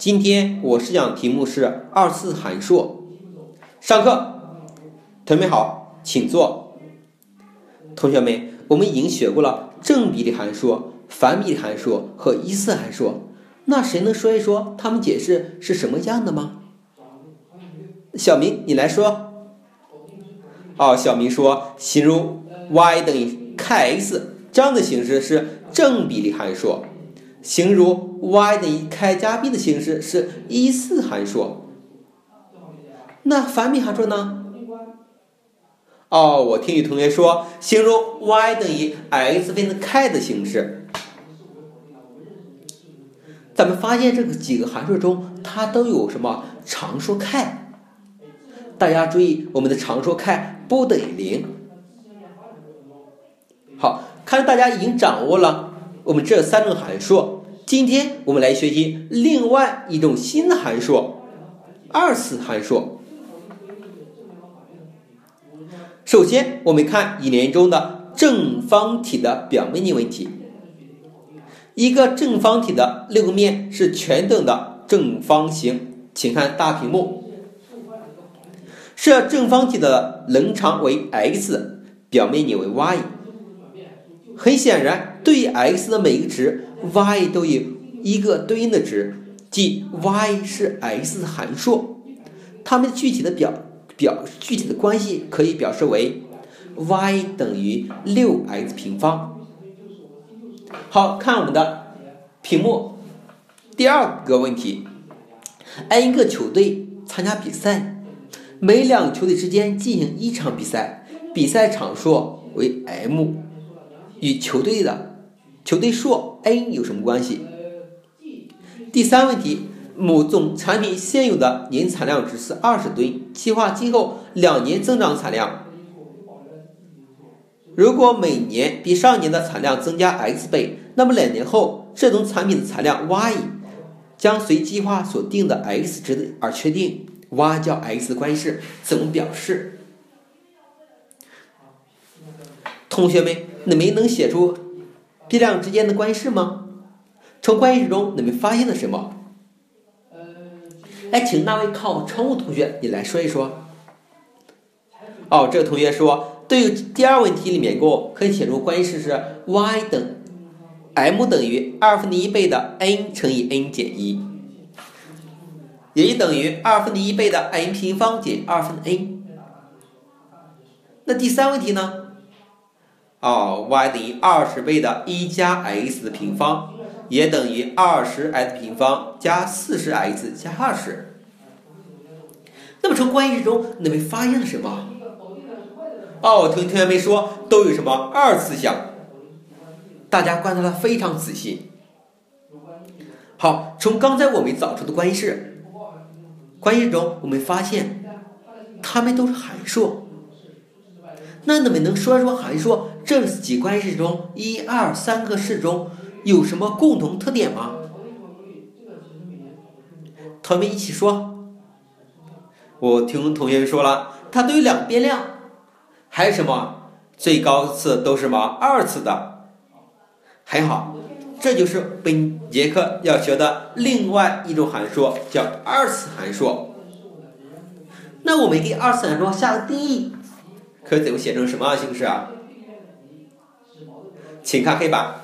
今天我试讲题目是二次函数。上课，同学们好，请坐。同学们，我们已经学过了正比例函数、反比例函数和一次函数。那谁能说一说它们解释是什么样的吗？小明，你来说。哦，小明说，形如 y 等于 kx 这样的形式是正比例函数。形如 y 等于 k 加 b 的形式是一次函数，那反比函数呢？哦，我听有同学说，形如 y 等于 x 分之 k 的形式。咱们发现这个几个函数中，它都有什么常数 k？大家注意，我们的常数 k 不等于零。好，看来大家已经掌握了。我们这三种函数，今天我们来学习另外一种新的函数——二次函数。首先，我们看一年中的正方体的表面积问题。一个正方体的六个面是全等的正方形，请看大屏幕。设正方体的棱长为 x，表面积为 y。很显然，对于 x 的每一个值，y 都有一个对应的值，即 y 是 x 函数。它们具体的表表具体的关系可以表示为 y 等于六 x 平方。好看我们的屏幕，第二个问题：n 个球队参加比赛，每两个球队之间进行一场比赛，比赛场数为 m。与球队的球队数 n 有什么关系？第三问题，某种产品现有的年产量值是二十吨，计划今后两年增长产量。如果每年比上年的产量增加 x 倍，那么两年后这种产品的产量 y 将随计划所定的 x 值而确定。y 叫 x 的关系式怎么表示？同学们。你们能写出这两之间的关系式吗？从关系式中你们发现了什么？哎，请那位靠窗户同学你来说一说。哦，这个同学说，对于第二问题里面给，我可以写出关系式是 y 等 m 等于二分之一倍的 n 乘以 n 减一，也就等于二分之一倍的 n 平方减二分之 n。那第三问题呢？哦，y 等于二十倍的一加 x 的平方，也等于二十 x 平方加四十 x 加二十。那么从关系式中，你们发现了什么？哦，同同学们说都有什么二次项？大家观察的非常仔细。好，从刚才我们找出的关系式，关系式中我们发现，它们都是函数。那你们能说说函数这几关系中一二三个式中有什么共同特点吗？同学们一起说。我听同学们说了，它都有两变量，还有什么最高次都是什么二次的。很好，这就是本节课要学的另外一种函数，叫二次函数。那我们给二次函数下个定义。可以怎么写成什么形式啊？请看黑板，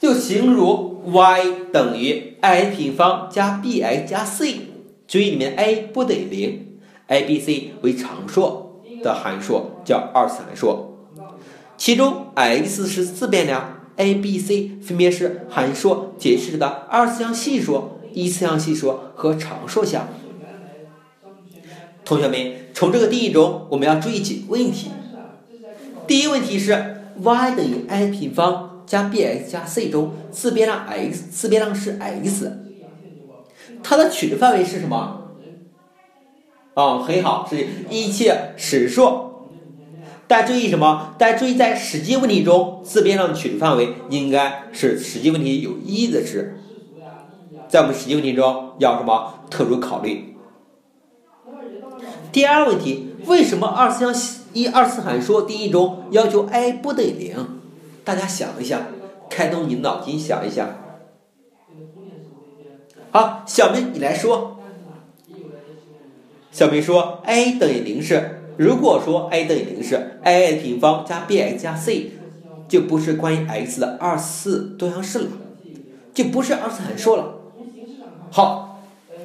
就形如 y 等于 a 平方加 bx 加 c，注意里面 a 不等于零，a、b、c 为常数的函数叫二次函数，其中 x 是自变量，a、b、c 分别是函数解释的二次项系数、一次项系数和常数项。同学们，从这个定义中，我们要注意几个问题。第一问题是 y 等于 a 平方加 bx 加 c 中自变量 x，自变量是 x，它的取值范围是什么？啊，很好，是一切实数。但注意什么？但注意在实际问题中，自变量的取值范围应该是实际问题有意义的值。在我们实际问题中要什么特殊考虑？第二问题，为什么二次项一二次函数定义中要求 a 不等于零？大家想一想，开动你脑筋想一想。好，小明你来说。小明说：“a 等于零是，如果说 a 等于零是 a 平方加 bx 加 c，就不是关于 x 的二次多项式了，就不是二次函数了。”好，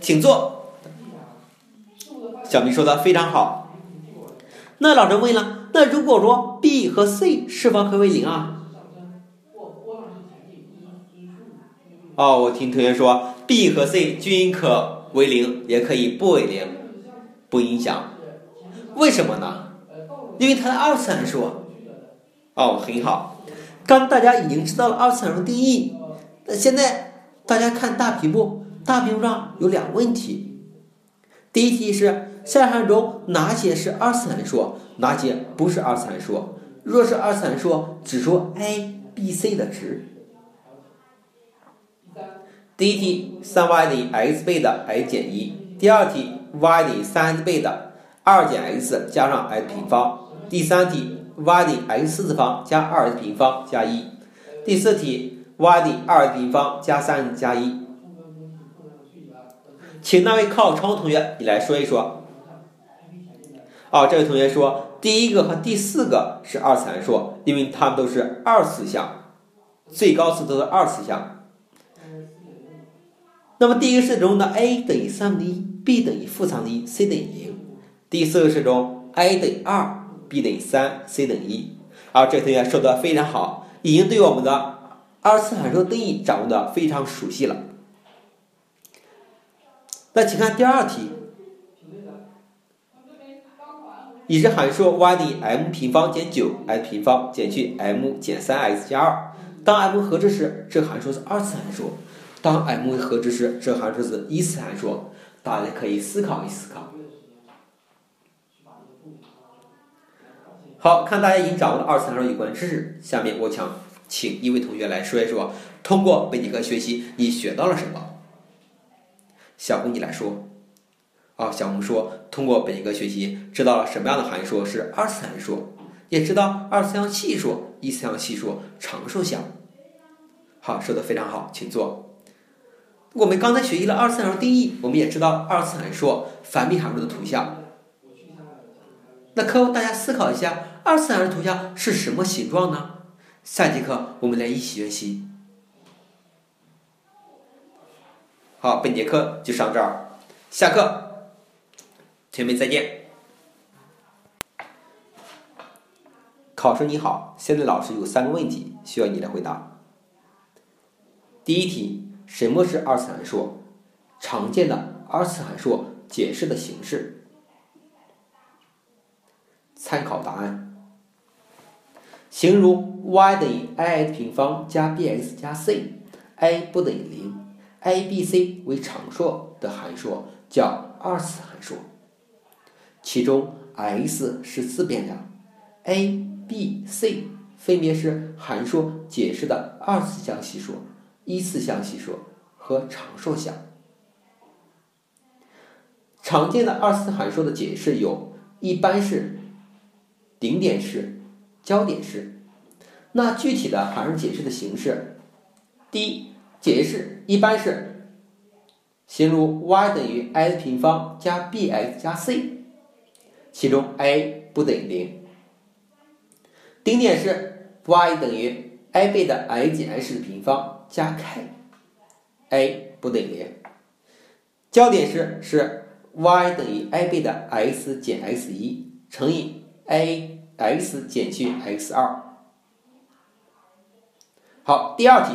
请坐。小明说的非常好。那老师问了，那如果说 b 和 c 是否可为零啊？哦，我听同学说 b 和 c 均可为零，也可以不为零。不影响，为什么呢？因为它的二次函数。哦，很好。刚大家已经知道了二次函数定义，那现在大家看大屏幕，大屏幕上有两个问题。第一题是下列中哪些是二次函数，哪些不是二次函数？若是二次函数，指出 a、b、c 的值。第一题，三 y 等于 x 倍的 x 减一。第二题。y 等于三 x 倍的二减 x 加上 x 平方。第三题，y 等于 x 四次方加二 x 平方加一。第四题，y 等于二 x 平方加三加一。请那位靠窗同学，你来说一说。哦，这位同学说，第一个和第四个是二次函数，因为它们都是二次项，最高次都是二次项。那么第一个式中的 a 等于三分之一。b 等于负三分之一，c 等于零。第四个式中，a 等于二，b 等于三，c 等于一。啊，这位同学说的非常好，已经对我们的二次函数定义掌握的非常熟悉了。那请看第二题，已知函数 y 等于 m 平方减九 x 平方减去 m 减三 x 加二。当 m 合值时，这函数是二次函数；当 m 合值时，这函数是一次函数。大家可以思考一思考。好看，大家已经掌握了二次函数有关知识。下面我想请一位同学来说一说，通过本节课学习，你学到了什么？小红，你来说。啊，小红说，通过本节课学习，知道了什么样的函数是二次函数，也知道二次项系数、一次项系数、常数项。好，说的非常好，请坐。我们刚才学习了二次函数定义，我们也知道二次函数反比函数的图像。那课后大家思考一下，二次函数图像是什么形状呢？下节课我们来一起学习。好，本节课就上这儿，下课，同学们再见。考生你好，现在老师有三个问题需要你来回答。第一题。什么是二次函数？常见的二次函数解释的形式。参考答案：形如 y 等于 ax 平方加 bx 加 c，a 不等于零，a、b、c 为常数的函数叫二次函数。其中 x 是自变量，a、b、c 分别是函数解释的二次项系数。一次项系数和常数项。常见的二次函数的解释有一般式、顶点式、焦点式。那具体的函数解释的形式，第一，解释一般是，形如 y 等于 x 平方加 bx 加 c，其中 a 不等于零。顶点式，y 等于 a 倍的 x 减 x 的平方。加 k，a 不等于零。焦点式是 y 等于 a 倍的 x 减 x 一乘以 a x 减去 x 二。好，第二题，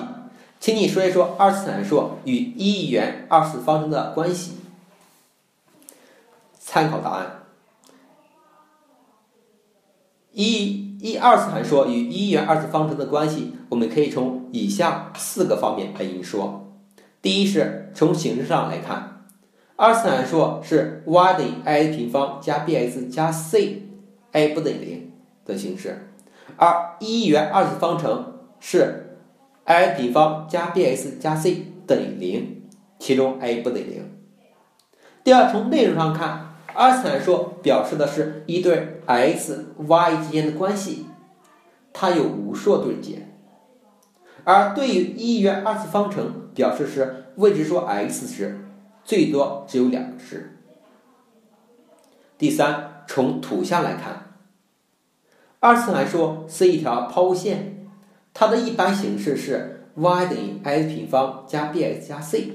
请你说一说二次函数与一元二次方程的关系。参考答案：一一二次函数与一元二次方程的关系。我们可以从以下四个方面来引说。第一是从形式上来看，二次函数是 y 等于 a 平方加 bx 加 c，a 不等于零的形式，而一元二次方程是 a 平方加 bx 加 c 等于零，其中 a 不等于零。第二，从内容上看，二次函数表示的是一对 x、y 之间的关系，它有无数对解。而对于一元二次方程，表示是未知数 x 时，最多只有两个值。第三，从图像来看，二次函数是一条抛物线，它的一般形式是 y 等于 x 平方加 bx 加 c。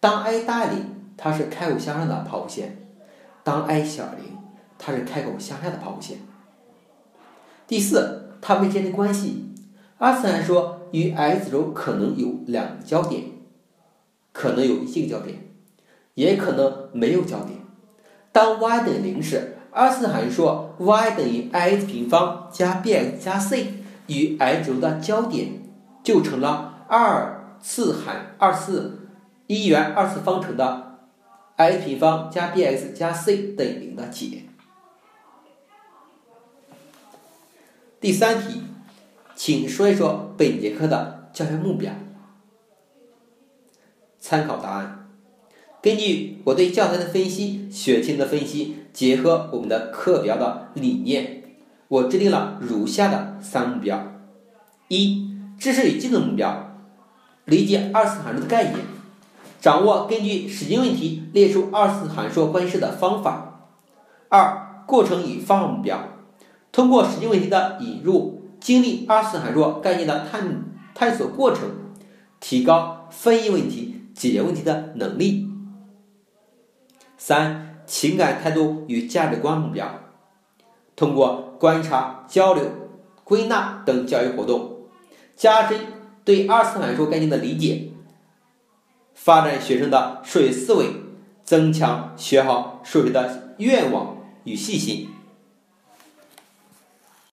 当 a 大于零，它是开口向上的抛物线；当 i 小于零，它是开口向下的抛物线。第四，它们之间的关系，二次函数与 x 轴可能有两个交点，可能有一个交点，也可能没有交点。当 y 等于零时，二次函数 y 等于 x 平方加 bx 加 c 与 x 轴的交点就成了二次函二次一元二次方程的 x 平方加 bx 加 c 等于零的解。第三题，请说一说本节课的教学目标。参考答案：根据我对教材的分析、学题的分析，结合我们的课表的理念，我制定了如下的三目标：一、知识与技能目标，理解二次函数的概念，掌握根据实际问题列出二次函数关系式的方法；二、过程与方法目标。通过实际问题的引入，经历二次函数概念的探探索过程，提高分析问题、解决问题的能力。三、情感态度与价值观目标，通过观察、交流、归纳等教育活动，加深对二次函数概念的理解，发展学生的数学思维，增强学好数学的愿望与信心。